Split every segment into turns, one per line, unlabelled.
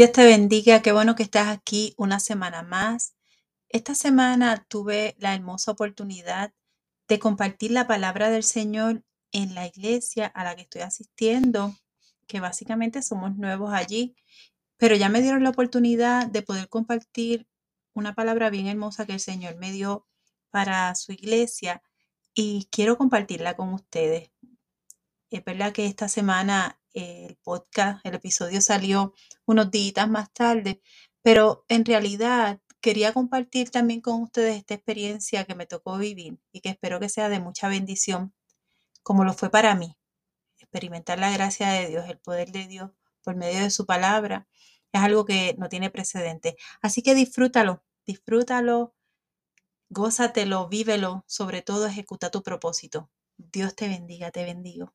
Dios te bendiga, qué bueno que estás aquí una semana más. Esta semana tuve la hermosa oportunidad de compartir la palabra del Señor en la iglesia a la que estoy asistiendo, que básicamente somos nuevos allí, pero ya me dieron la oportunidad de poder compartir una palabra bien hermosa que el Señor me dio para su iglesia y quiero compartirla con ustedes. Es verdad que esta semana el podcast, el episodio salió unos días más tarde, pero en realidad quería compartir también con ustedes esta experiencia que me tocó vivir y que espero que sea de mucha bendición, como lo fue para mí. Experimentar la gracia de Dios, el poder de Dios por medio de su palabra, es algo que no tiene precedente. Así que disfrútalo, disfrútalo, gózatelo, vívelo, sobre todo ejecuta tu propósito. Dios te bendiga, te bendigo.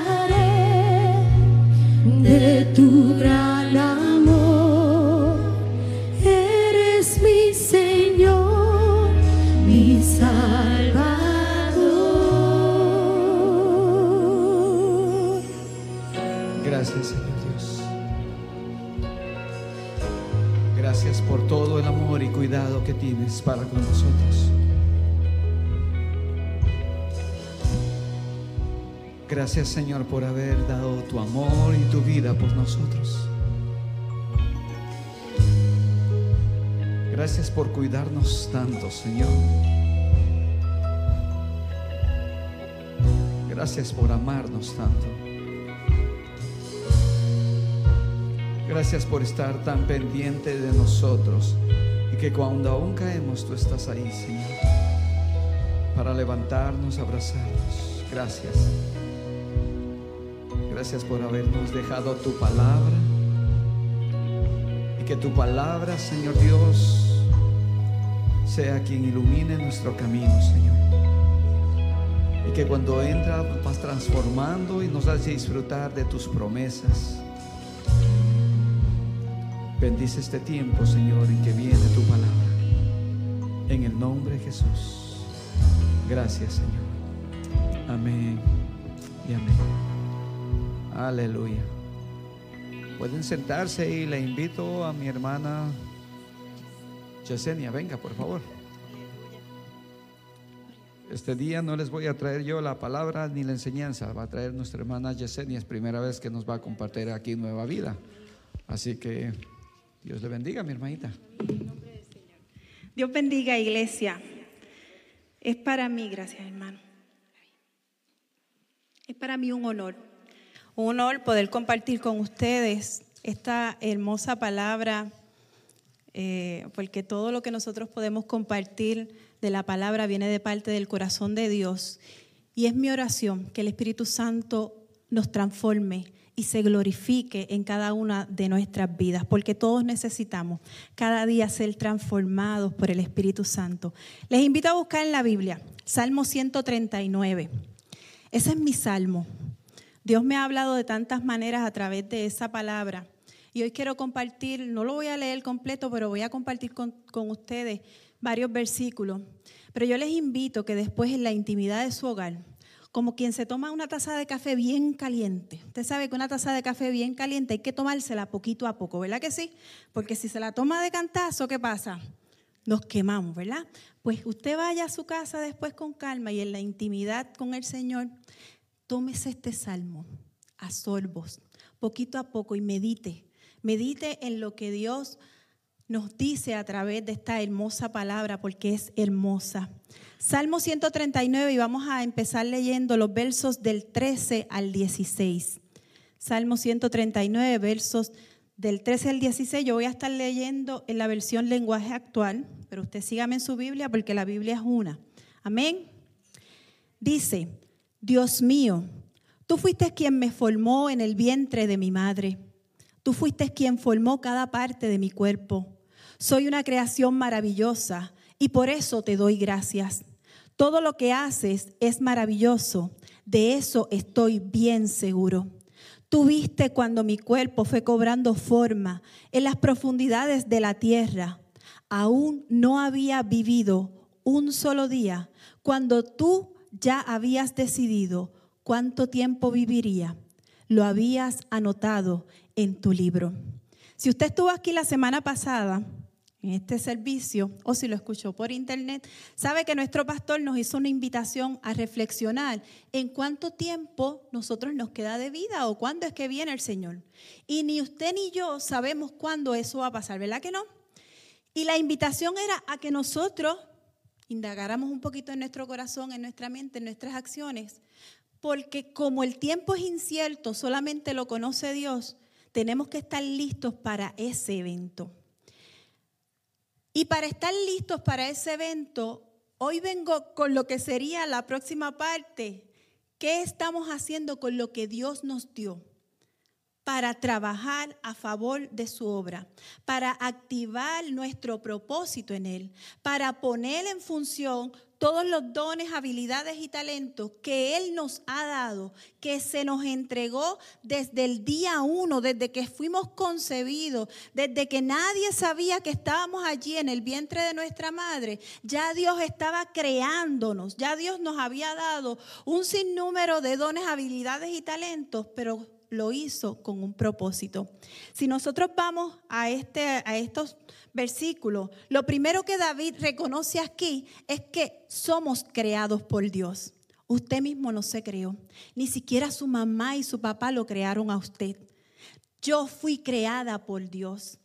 de tu gran amor. Eres mi Señor, mi Salvador.
Gracias, Señor Dios. Gracias por todo el amor y cuidado que tienes para con nosotros. Gracias Señor por haber dado tu amor y tu vida por nosotros. Gracias por cuidarnos tanto, Señor. Gracias por amarnos tanto. Gracias por estar tan pendiente de nosotros y que cuando aún caemos tú estás ahí, Señor, para levantarnos, abrazarnos. Gracias. Gracias por habernos dejado tu palabra. Y que tu palabra, Señor Dios, sea quien ilumine nuestro camino, Señor. Y que cuando entra vas transformando y nos hace disfrutar de tus promesas. Bendice este tiempo, Señor, en que viene tu palabra. En el nombre de Jesús. Gracias, Señor. Amén y amén. Aleluya. Pueden sentarse y le invito a mi hermana Yesenia, venga por favor. Este día no les voy a traer yo la palabra ni la enseñanza, va a traer nuestra hermana Yesenia, es primera vez que nos va a compartir aquí Nueva Vida. Así que Dios le bendiga, mi hermanita.
Dios bendiga, iglesia. Es para mí, gracias hermano. Es para mí un honor un honor poder compartir con ustedes esta hermosa palabra, eh, porque todo lo que nosotros podemos compartir de la palabra viene de parte del corazón de Dios. Y es mi oración que el Espíritu Santo nos transforme y se glorifique en cada una de nuestras vidas, porque todos necesitamos cada día ser transformados por el Espíritu Santo. Les invito a buscar en la Biblia, Salmo 139. Ese es mi salmo. Dios me ha hablado de tantas maneras a través de esa palabra. Y hoy quiero compartir, no lo voy a leer completo, pero voy a compartir con, ustedes varios versículos. Pero yo les invito que después en la intimidad de su hogar, como quien se toma una taza de café bien caliente. Usted sabe que una taza de café bien caliente hay que tomársela poquito a poco, ¿verdad que sí? Porque si se la toma de cantazo, ¿qué pasa? Nos quemamos, ¿verdad? Pues usted vaya a su casa después con calma y en la intimidad con el Señor, tómese este salmo a sorbos, poquito a poco, y medite. Medite en lo que Dios nos dice a través de esta hermosa palabra, porque es hermosa. Salmo 139, y vamos a empezar leyendo los versos del 13 al 16. Salmo 139, versos del 13 al 16. Yo voy a estar leyendo en la versión lenguaje actual, pero usted sígame en su Biblia porque la Biblia es una. Amén. Dice, Dios mío, Tú fuiste quien me formó en el vientre de mi madre. Tú fuiste quien formó cada parte de mi cuerpo. Soy una creación maravillosa y por eso te doy gracias. Todo lo que haces es maravilloso. De eso estoy bien seguro. Tú viste cuando mi cuerpo fue cobrando forma en las profundidades de la tierra. Aún no había vivido un solo día cuando tú ya habías decidido cuánto tiempo viviría. Lo habías anotado en tu libro. Si usted estuvo aquí la semana pasada, en este servicio, o si lo escuchó por internet, sabe que nuestro pastor nos hizo una invitación a reflexionar en cuánto tiempo nosotros nos queda de vida o cuándo es que viene el Señor. Y ni usted ni yo sabemos cuándo eso va a pasar, ¿verdad que no? Y la invitación era a que nosotros indagáramos un poquito en nuestro corazón, en nuestra mente, en nuestras acciones, porque como el tiempo es incierto, solamente lo conoce Dios, tenemos que estar listos para ese evento. Y para estar listos para ese evento, hoy vengo con lo que sería la próxima parte. ¿Qué estamos haciendo con lo que Dios nos dio? Para trabajar a favor de su obra, para activar nuestro propósito en Él, para poner en función todos los dones, habilidades y talentos que Él nos ha dado, que se nos entregó desde el día uno, desde que fuimos concebidos, desde que nadie sabía que estábamos allí en el vientre de nuestra madre. Ya Dios estaba creándonos, ya Dios nos había dado un sinnúmero de dones, habilidades y talentos, pero lo hizo con un propósito. Si nosotros vamos a, este, a estos versículos, lo primero que David reconoce aquí es que somos creados por Dios. Usted mismo no se creó. Ni siquiera su mamá y su papá lo crearon a usted. Yo fui creada por Dios.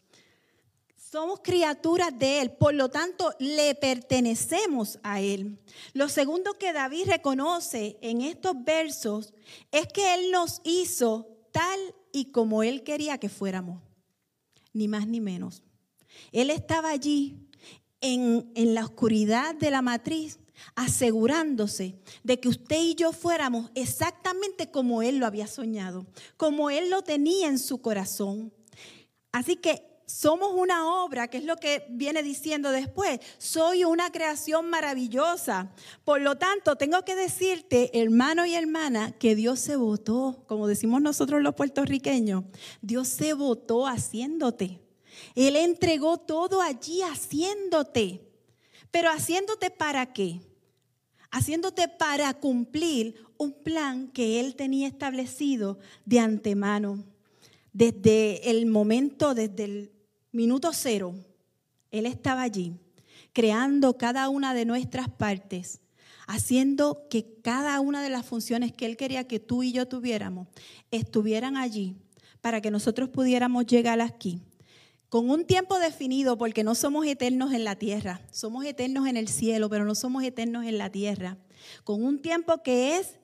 Somos criaturas de Él, por lo tanto le pertenecemos a Él. Lo segundo que David reconoce en estos versos es que Él nos hizo tal y como Él quería que fuéramos, ni más ni menos. Él estaba allí en, en la oscuridad de la matriz asegurándose de que usted y yo fuéramos exactamente como Él lo había soñado, como Él lo tenía en su corazón. Así que somos una obra, que es lo que viene diciendo después. Soy una creación maravillosa. Por lo tanto, tengo que decirte, hermano y hermana, que Dios se votó, como decimos nosotros los puertorriqueños, Dios se votó haciéndote. Él entregó todo allí haciéndote. Pero haciéndote para qué? Haciéndote para cumplir un plan que Él tenía establecido de antemano. Desde el momento, desde el minuto cero, Él estaba allí, creando cada una de nuestras partes, haciendo que cada una de las funciones que Él quería que tú y yo tuviéramos estuvieran allí para que nosotros pudiéramos llegar aquí. Con un tiempo definido, porque no somos eternos en la tierra, somos eternos en el cielo, pero no somos eternos en la tierra. Con un tiempo que es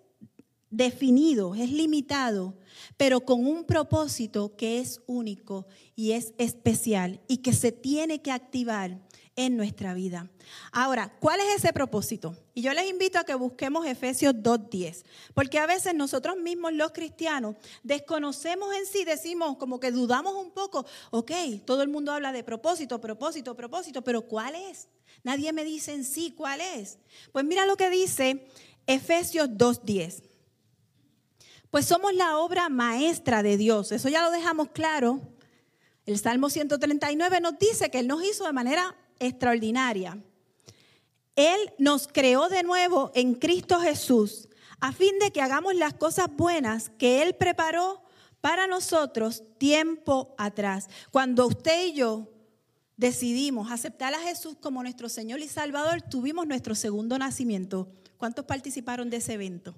definido, es limitado, pero con un propósito que es único y es especial y que se tiene que activar en nuestra vida. Ahora, ¿cuál es ese propósito? Y yo les invito a que busquemos Efesios 2.10, porque a veces nosotros mismos los cristianos desconocemos en sí, decimos como que dudamos un poco, ok, todo el mundo habla de propósito, propósito, propósito, pero ¿cuál es? Nadie me dice en sí cuál es. Pues mira lo que dice Efesios 2.10 pues somos la obra maestra de Dios. Eso ya lo dejamos claro. El Salmo 139 nos dice que Él nos hizo de manera extraordinaria. Él nos creó de nuevo en Cristo Jesús a fin de que hagamos las cosas buenas que Él preparó para nosotros tiempo atrás. Cuando usted y yo decidimos aceptar a Jesús como nuestro Señor y Salvador, tuvimos nuestro segundo nacimiento. ¿Cuántos participaron de ese evento?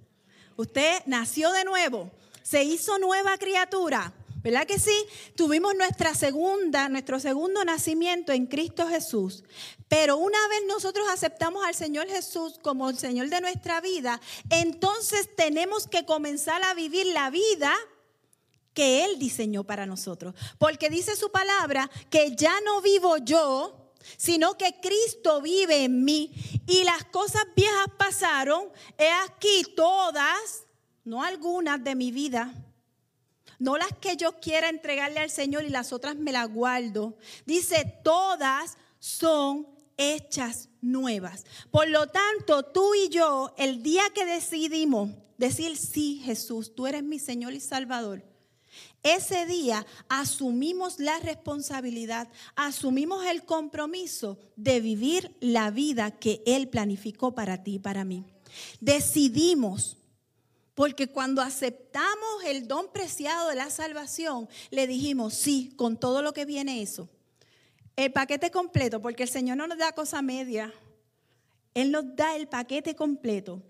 Usted nació de nuevo, se hizo nueva criatura. ¿Verdad que sí? Tuvimos nuestra segunda, nuestro segundo nacimiento en Cristo Jesús. Pero una vez nosotros aceptamos al Señor Jesús como el Señor de nuestra vida, entonces tenemos que comenzar a vivir la vida que Él diseñó para nosotros. Porque dice su palabra que ya no vivo yo, sino que Cristo vive en mí y las cosas viejas pasaron, he aquí todas no algunas de mi vida, no las que yo quiera entregarle al Señor y las otras me las guardo. Dice, todas son hechas nuevas. Por lo tanto, tú y yo, el día que decidimos decir, sí, Jesús, tú eres mi Señor y Salvador, ese día asumimos la responsabilidad, asumimos el compromiso de vivir la vida que Él planificó para ti y para mí. Decidimos, porque cuando aceptamos el don preciado de la salvación, le dijimos, sí, con todo lo que viene eso. El paquete completo, porque el Señor no nos da cosa media, Él nos da el paquete completo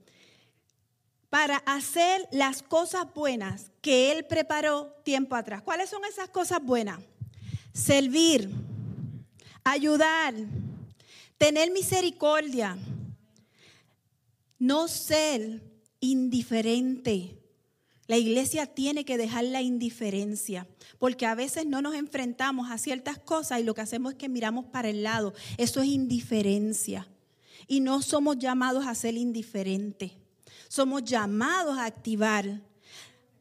para hacer las cosas buenas que Él preparó tiempo atrás. ¿Cuáles son esas cosas buenas? Servir, ayudar, tener misericordia, no ser indiferente. La iglesia tiene que dejar la indiferencia, porque a veces no nos enfrentamos a ciertas cosas y lo que hacemos es que miramos para el lado. Eso es indiferencia. Y no somos llamados a ser indiferentes somos llamados a activar,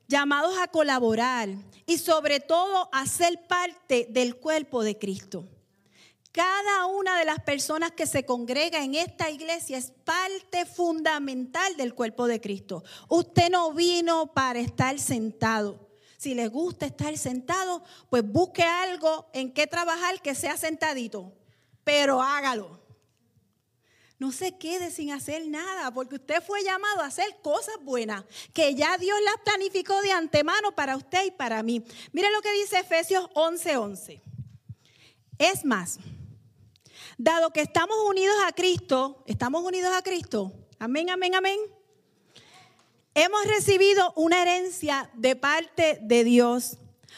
llamados a colaborar y sobre todo a ser parte del cuerpo de Cristo. Cada una de las personas que se congrega en esta iglesia es parte fundamental del cuerpo de Cristo. Usted no vino para estar sentado. Si le gusta estar sentado, pues busque algo en qué trabajar que sea sentadito, pero hágalo. No se quede sin hacer nada, porque usted fue llamado a hacer cosas buenas, que ya Dios las planificó de antemano para usted y para mí. Mire lo que dice Efesios 11:11. Es más, dado que estamos unidos a Cristo, estamos unidos a Cristo, amén, amén, amén. Hemos recibido una herencia de parte de Dios,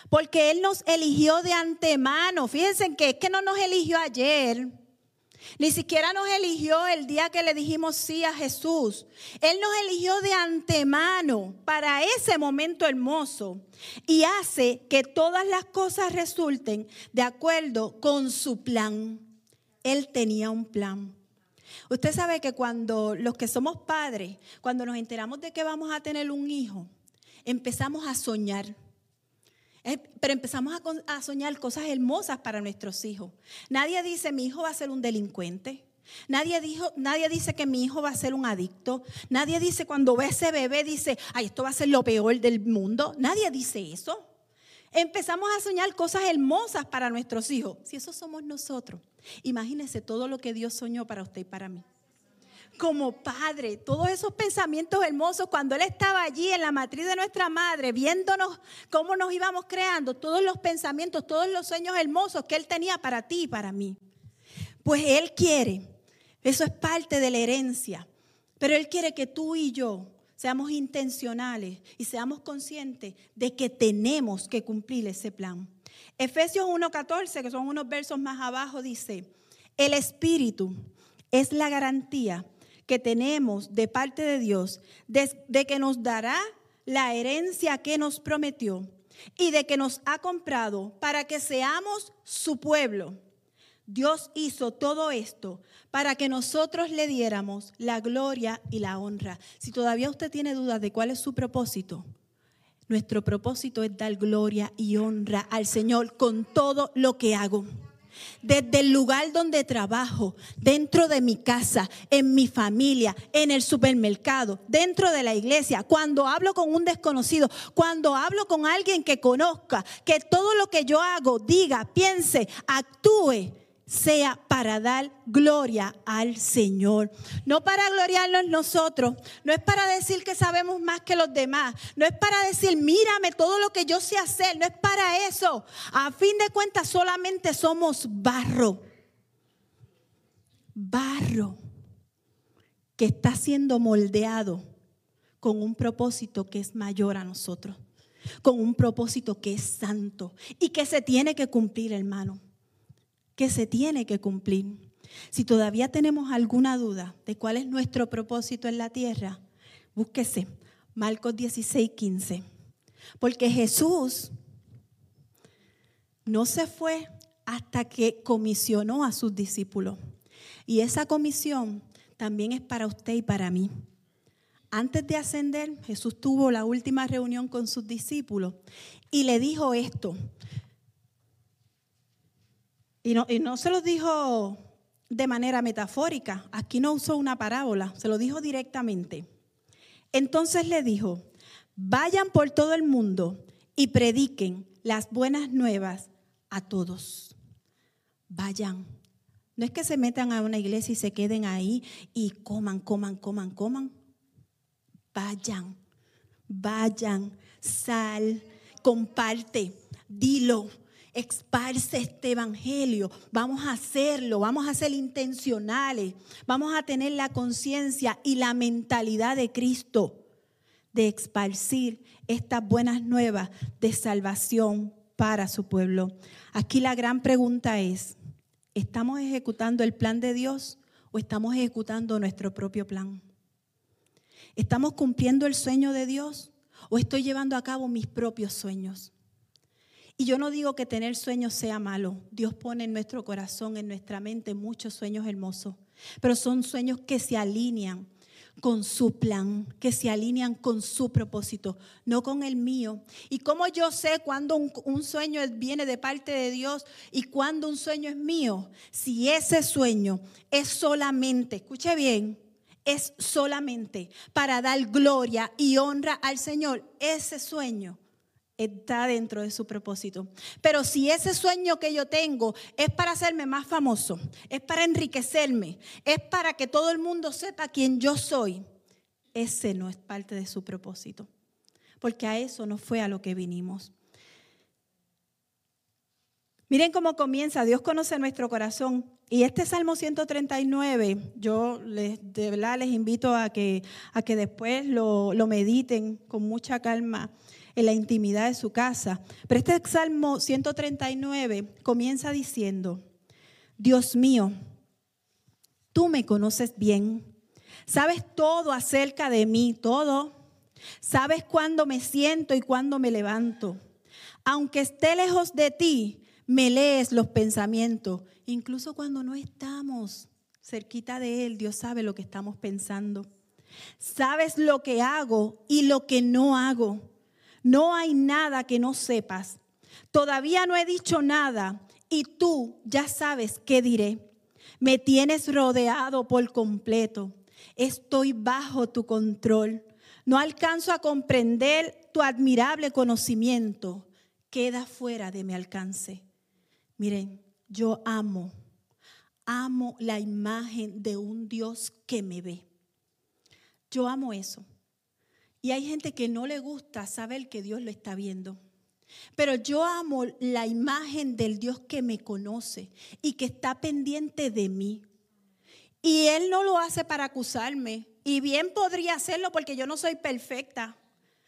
porque Él nos eligió de antemano. Fíjense que es que no nos eligió ayer ni siquiera nos eligió el día que le dijimos sí a Jesús. Él nos eligió de antemano para ese momento hermoso y hace que todas las cosas resulten de acuerdo con su plan. Él tenía un plan. Usted sabe que cuando los que somos padres, cuando nos enteramos de que vamos a tener un hijo, empezamos a soñar. Eh, pero empezamos a, soñar cosas hermosas para nuestros hijos. Nadie dice, mi hijo va a ser un delincuente. Nadie, dijo, nadie dice que mi hijo va a ser un adicto. Nadie dice cuando ve ese bebé, dice, ay, esto va a ser lo peor del mundo. Nadie dice eso. Empezamos a soñar cosas hermosas para nuestros hijos. Si eso somos nosotros, imagínense todo lo que Dios soñó para usted y para mí como padre, todos esos pensamientos hermosos, cuando Él estaba allí en la matriz de nuestra madre, viéndonos cómo nos íbamos creando, todos los pensamientos, todos los sueños hermosos que Él tenía para ti y para mí. Pues Él quiere, eso es parte de la herencia, pero Él quiere que tú y yo seamos intencionales y seamos conscientes de que tenemos que cumplir ese plan. Efesios 1.14, que son unos versos más abajo, dice, el Espíritu es la garantía que tenemos de parte de Dios, de, que nos dará la herencia que nos prometió y de que nos ha comprado para que seamos su pueblo. Dios hizo todo esto para que nosotros le diéramos la gloria y la honra. Si todavía usted tiene dudas de cuál es su propósito, nuestro propósito es dar gloria y honra al Señor con todo lo que hago desde el lugar donde trabajo, dentro de mi casa, en mi familia, en el supermercado, dentro de la iglesia, cuando hablo con un desconocido, cuando hablo con alguien que conozca, que todo lo que yo hago, diga, piense, actúe sea para dar gloria al Señor. No para gloriarnos nosotros, no es para decir que sabemos más que los demás, no es para decir, mírame todo lo que yo sé hacer, no es para eso. A fin de cuentas solamente somos barro. Barro que está siendo moldeado con un propósito que es mayor a nosotros, con un propósito que es santo y que se tiene que cumplir, hermano que se tiene que cumplir. Si todavía tenemos alguna duda de cuál es nuestro propósito en la tierra, búsquese Marcos 16, 15. Porque Jesús no se fue hasta que comisionó a sus discípulos. Y esa comisión también es para usted y para mí. Antes de ascender, Jesús tuvo la última reunión con sus discípulos y le dijo esto. Y no, y no se lo dijo de manera metafórica, aquí no usó una parábola, se lo dijo directamente. Entonces le dijo, vayan por todo el mundo y prediquen las buenas nuevas a todos. Vayan. No es que se metan a una iglesia y se queden ahí y coman, coman, coman, coman. Vayan, vayan, sal, comparte, dilo, esparce este evangelio. Vamos a hacerlo, vamos a ser intencionales, vamos a tener la conciencia y la mentalidad de Cristo de esparcir estas buenas nuevas de salvación para su pueblo. Aquí la gran pregunta es, ¿estamos ejecutando el plan de Dios o estamos ejecutando nuestro propio plan? ¿Estamos cumpliendo el sueño de Dios o estoy llevando a cabo mis propios sueños? Y yo no digo que tener sueños sea malo. Dios pone en nuestro corazón, en nuestra mente, muchos sueños hermosos. Pero son sueños que se alinean con su plan, que se alinean con su propósito, no con el mío. ¿Y cómo yo sé cuando un, un, sueño viene de parte de Dios y cuando un sueño es mío? Si ese sueño es solamente, escuche bien, es solamente para dar gloria y honra al Señor, ese sueño está dentro de su propósito. Pero si ese sueño que yo tengo es para hacerme más famoso, es para enriquecerme, es para que todo el mundo sepa quién yo soy, ese no es parte de su propósito. Porque a eso no fue a lo que vinimos. Miren cómo comienza, Dios conoce nuestro corazón. Y este Salmo 139, yo les, les invito a que, a que después lo, lo mediten con mucha calma en la intimidad de su casa. Pero este Salmo 139 comienza diciendo, Dios mío, tú me conoces bien, sabes todo acerca de mí, todo. Sabes cuándo me siento y cuándo me levanto. Aunque esté lejos de ti, me lees los pensamientos. Incluso cuando no estamos cerquita de Él, Dios sabe lo que estamos pensando. Sabes lo que hago y lo que no hago. No hay nada que no sepas. Todavía no he dicho nada y tú ya sabes qué diré. Me tienes rodeado por completo. Estoy bajo tu control. No alcanzo a comprender tu admirable conocimiento. Queda fuera de mi alcance. Miren, yo amo, amo la imagen de un Dios que me ve. Yo amo eso. Y hay gente que no le gusta saber que Dios lo está viendo. Pero yo amo la imagen del Dios que me conoce y que está pendiente de mí. Y Él no lo hace para acusarme. Y bien podría hacerlo porque yo no soy perfecta.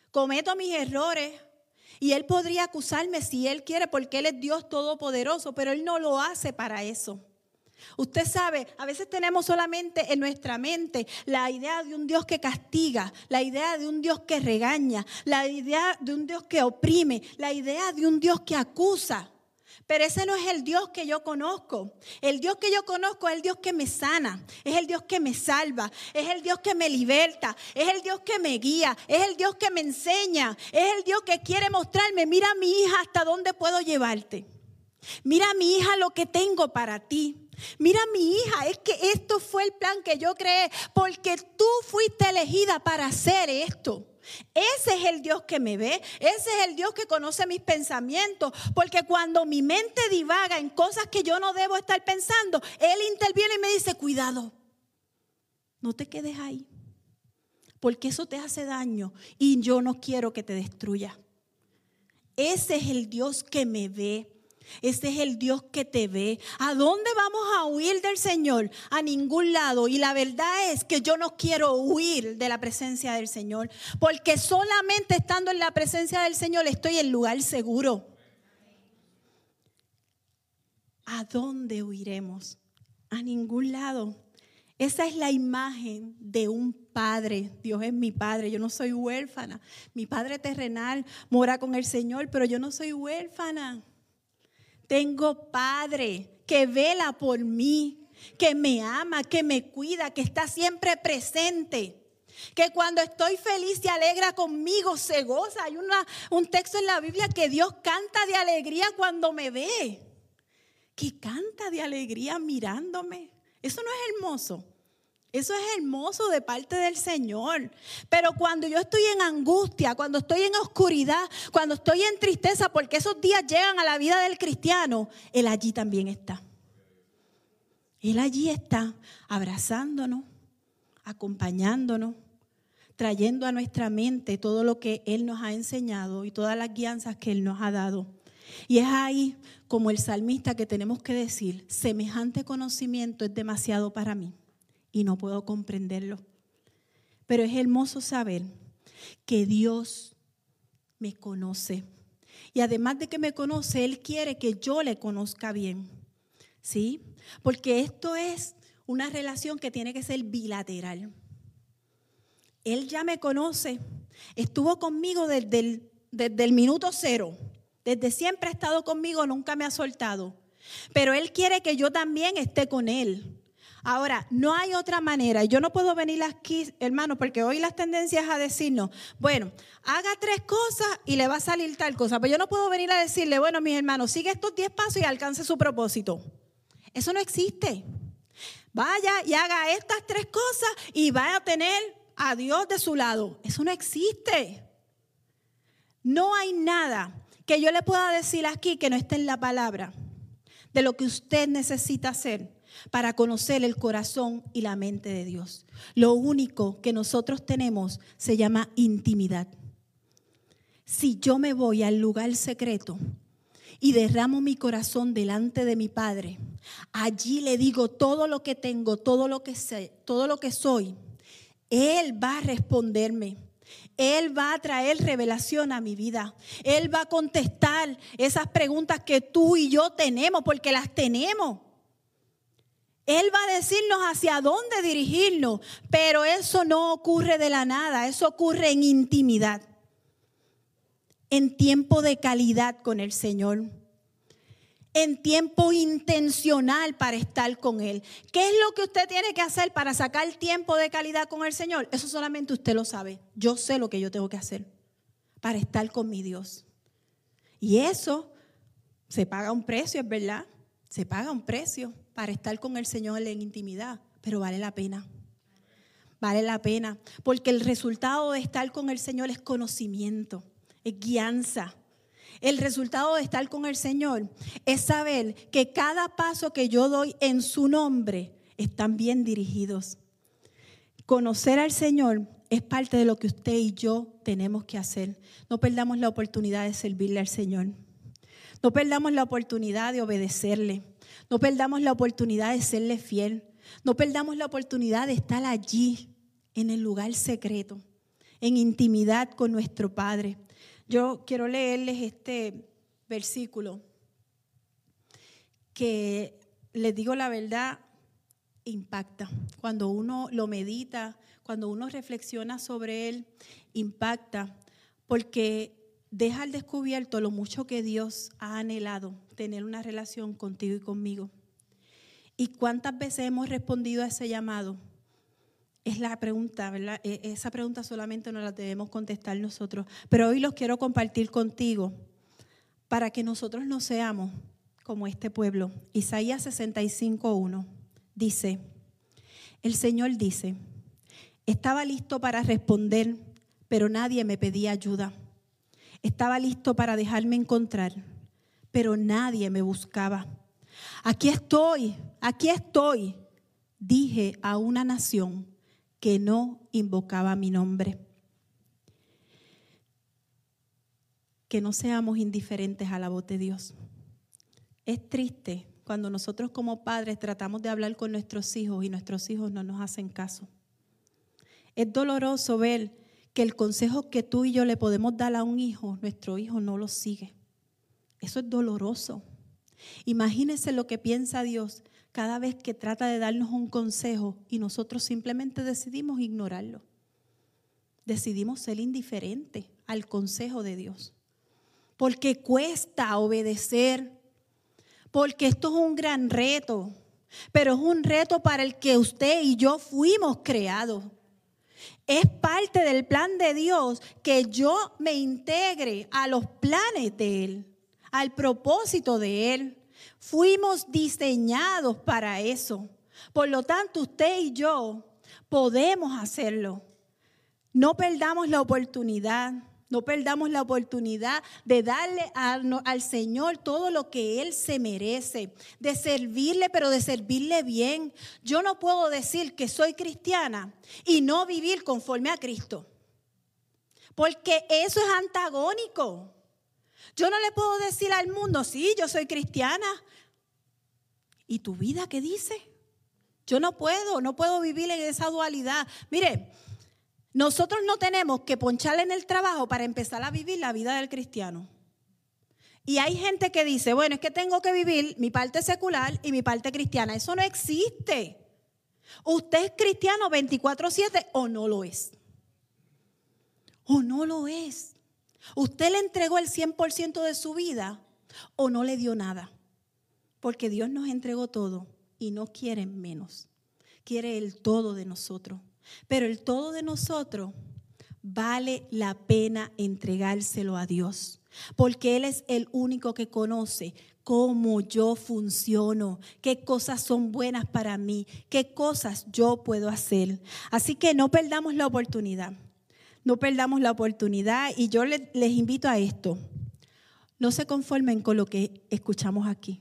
Cometo mis errores. Y Él podría acusarme si Él quiere porque Él es Dios todopoderoso. Pero Él no lo hace para eso. Usted sabe, a veces tenemos solamente en nuestra mente la idea de un Dios que castiga, la idea de un Dios que regaña, la idea de un Dios que oprime, la idea de un Dios que acusa. Pero ese no es el Dios que yo conozco. El Dios que yo conozco es el Dios que me sana, es el Dios que me salva, es el Dios que me liberta, es el Dios que me guía, es el Dios que me enseña, es el Dios que quiere mostrarme, mira mi hija hasta dónde puedo llevarte. Mira mi hija lo que tengo para ti. Mira mi hija, es que esto fue el plan que yo creé porque tú fuiste elegida para hacer esto. Ese es el Dios que me ve, ese es el Dios que conoce mis pensamientos, porque cuando mi mente divaga en cosas que yo no debo estar pensando, Él interviene y me dice, cuidado, no te quedes ahí, porque eso te hace daño y yo no quiero que te destruya. Ese es el Dios que me ve. Este es el Dios que te ve. ¿A dónde vamos a huir del Señor? A ningún lado. Y la verdad es que yo no quiero huir de la presencia del Señor, porque solamente estando en la presencia del Señor estoy en lugar seguro. ¿A dónde huiremos? A ningún lado. Esa es la imagen de un padre. Dios es mi padre. Yo no soy huérfana. Mi padre terrenal mora con el Señor, pero yo no soy huérfana. Tengo Padre que vela por mí, que me ama, que me cuida, que está siempre presente. Que cuando estoy feliz se alegra conmigo, se goza. Hay un texto en la Biblia que Dios canta de alegría cuando me ve. Que canta de alegría mirándome. Eso no es hermoso. Eso es hermoso de parte del Señor. Pero cuando yo estoy en angustia, cuando estoy en oscuridad, cuando estoy en tristeza, porque esos días llegan a la vida del cristiano, Él allí también está. Él allí está abrazándonos, acompañándonos, trayendo a nuestra mente todo lo que Él nos ha enseñado y todas las guianzas que Él nos ha dado. Y es ahí como el salmista que tenemos que decir, semejante conocimiento es demasiado para mí y no puedo comprenderlo. Pero es hermoso saber que Dios me conoce. Y además de que me conoce, Él quiere que yo le conozca bien. ¿Sí? Porque esto es una relación que tiene que ser bilateral. Él ya me conoce, estuvo conmigo desde el, desde el minuto cero, desde siempre ha estado conmigo, nunca me ha soltado. Pero Él quiere que yo también esté con Él. Ahora, no hay otra manera. Yo no puedo venir aquí, hermano, porque hoy las tendencias a decirnos, bueno, haga tres cosas y le va a salir tal cosa. Pero yo no puedo venir a decirle, bueno, mis hermanos, sigue estos diez pasos y alcance su propósito. Eso no existe. Vaya y haga estas tres cosas y vaya a tener a Dios de su lado. Eso no existe. No hay nada que yo le pueda decir aquí que no esté en la palabra de lo que usted necesita hacer para conocer el corazón y la mente de Dios. Lo único que nosotros tenemos se llama intimidad. Si yo me voy al lugar secreto y derramo mi corazón delante de mi Padre, allí le digo todo lo que tengo, todo lo que sé, todo lo que soy, Él va a responderme. Él va a traer revelación a mi vida. Él va a contestar esas preguntas que tú y yo tenemos, porque las tenemos. Él va a decirnos hacia dónde dirigirnos, pero eso no ocurre de la nada, eso ocurre en intimidad, en tiempo de calidad con el Señor, en tiempo intencional para estar con Él. ¿Qué es lo que usted tiene que hacer para sacar tiempo de calidad con el Señor? Eso solamente usted lo sabe. Yo sé lo que yo tengo que hacer para estar con mi Dios. Y eso se paga un precio, es verdad, se paga un precio para estar con el Señor en intimidad, pero vale la pena. Vale la pena, porque el resultado de estar con el Señor es conocimiento, es guianza. El resultado de estar con el Señor es saber que cada paso que yo doy en su nombre están bien dirigidos. Conocer al Señor es parte de lo que usted y yo tenemos que hacer. No perdamos la oportunidad de servirle al Señor. No perdamos la oportunidad de obedecerle. No perdamos la oportunidad de serle fiel. No perdamos la oportunidad de estar allí, en el lugar secreto, en intimidad con nuestro Padre. Yo quiero leerles este versículo que les digo la verdad, impacta. Cuando uno lo medita, cuando uno reflexiona sobre él, impacta, porque deja al descubierto lo mucho que Dios ha anhelado tener una relación contigo y conmigo. ¿Y cuántas veces hemos respondido a ese llamado? Es la pregunta, ¿verdad? E, esa pregunta solamente no la debemos contestar nosotros. Pero hoy los quiero compartir contigo para que nosotros no seamos como este pueblo. Isaías 65.1 dice, el Señor dice, estaba listo para responder, pero nadie me pedía ayuda. Estaba listo para dejarme encontrar, pero nadie me buscaba. Aquí estoy, aquí estoy, dije a una nación que no invocaba mi nombre. Que no seamos indiferentes a la voz de Dios. Es triste cuando nosotros como padres tratamos de hablar con nuestros hijos y nuestros hijos no nos hacen caso. Es doloroso ver que el consejo que tú y yo le podemos dar a un hijo, nuestro hijo no lo sigue. Eso es doloroso. Imagínese lo que piensa Dios cada vez que trata de darnos un consejo y nosotros simplemente decidimos ignorarlo. Decidimos ser indiferentes al consejo de Dios. Porque cuesta obedecer. Porque esto es un gran reto. Pero es un reto para el que usted y yo fuimos creados. Es parte del plan de Dios que yo me integre a los planes de Él, al propósito de Él. Fuimos diseñados para eso. Por lo tanto, usted y yo podemos hacerlo. No perdamos la oportunidad. No perdamos la oportunidad de darle al Señor todo lo que Él se merece, de servirle, pero de servirle bien. Yo no puedo decir que soy cristiana y no vivir conforme a Cristo, porque eso es antagónico. Yo no le puedo decir al mundo, sí, yo soy cristiana. ¿Y tu vida qué dice? Yo no puedo, no puedo vivir en esa dualidad. Mire, nosotros no tenemos que poncharle en el trabajo para empezar a vivir la vida del cristiano. Y hay gente que dice, bueno, es que tengo que vivir mi parte secular y mi parte cristiana. Eso no existe. ¿Usted es cristiano 24/7 o no lo es? ¿O no lo es? ¿Usted le entregó el 100% de su vida o no le dio nada? Porque Dios nos entregó todo y no quiere menos. Quiere el todo de nosotros. Pero el todo de nosotros vale la pena entregárselo a Dios, porque Él es el único que conoce cómo yo funciono, qué cosas son buenas para mí, qué cosas yo puedo hacer. Así que no perdamos la oportunidad, no perdamos la oportunidad y yo les, invito a esto. No se conformen con lo que escuchamos aquí.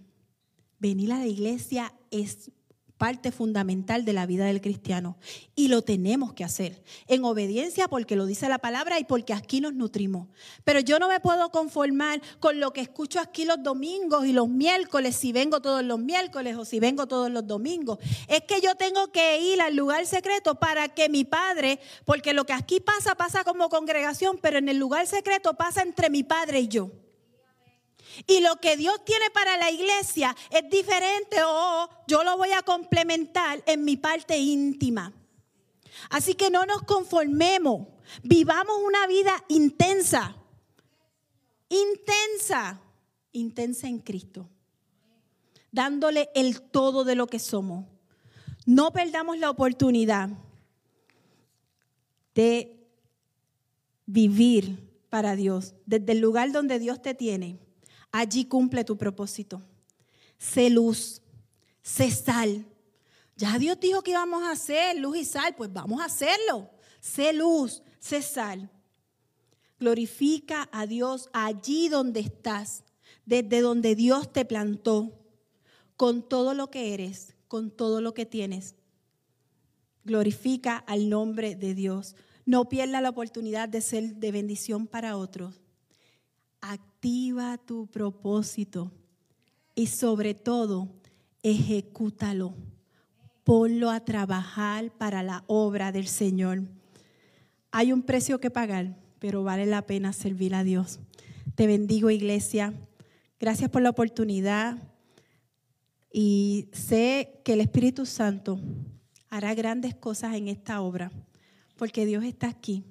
Venir a la iglesia es parte fundamental de la vida del cristiano. Y lo tenemos que hacer en obediencia porque lo dice la palabra y porque aquí nos nutrimos. Pero yo no me puedo conformar con lo que escucho aquí los domingos y los miércoles, si vengo todos los miércoles o si vengo todos los domingos. Es que yo tengo que ir al lugar secreto para que mi padre, porque lo que aquí pasa pasa como congregación, pero en el lugar secreto pasa entre mi padre y yo. Y lo que Dios tiene para la iglesia es diferente o yo lo voy a complementar en mi parte íntima. Así que no nos conformemos, vivamos una vida intensa, intensa, intensa en Cristo, dándole el todo de lo que somos. No perdamos la oportunidad de vivir para Dios, desde el lugar donde Dios te tiene allí cumple tu propósito. Sé luz, sé sal. Ya Dios dijo que íbamos a hacer luz y sal, pues vamos a hacerlo. Sé luz, sé sal. Glorifica a Dios allí donde estás, desde donde Dios te plantó, con todo lo que eres, con todo lo que tienes. Glorifica al nombre de Dios. No pierda la oportunidad de ser de bendición para otros activa tu propósito y sobre todo, ejecútalo. Ponlo a trabajar para la obra del Señor. Hay un precio que pagar, pero vale la pena servir a Dios. Te bendigo, iglesia. Gracias por la oportunidad. Y sé que el Espíritu Santo hará grandes cosas en esta obra, porque Dios está aquí.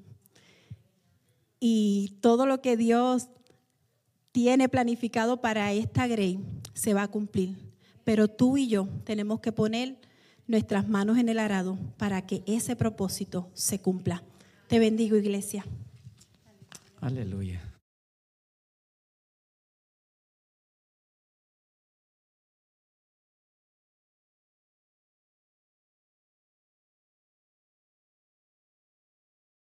Y todo lo que Dios tiene planificado para esta Grey se va a cumplir. Pero tú y yo tenemos que poner nuestras manos en el arado para que ese propósito se cumpla. Te bendigo, iglesia.
Aleluya.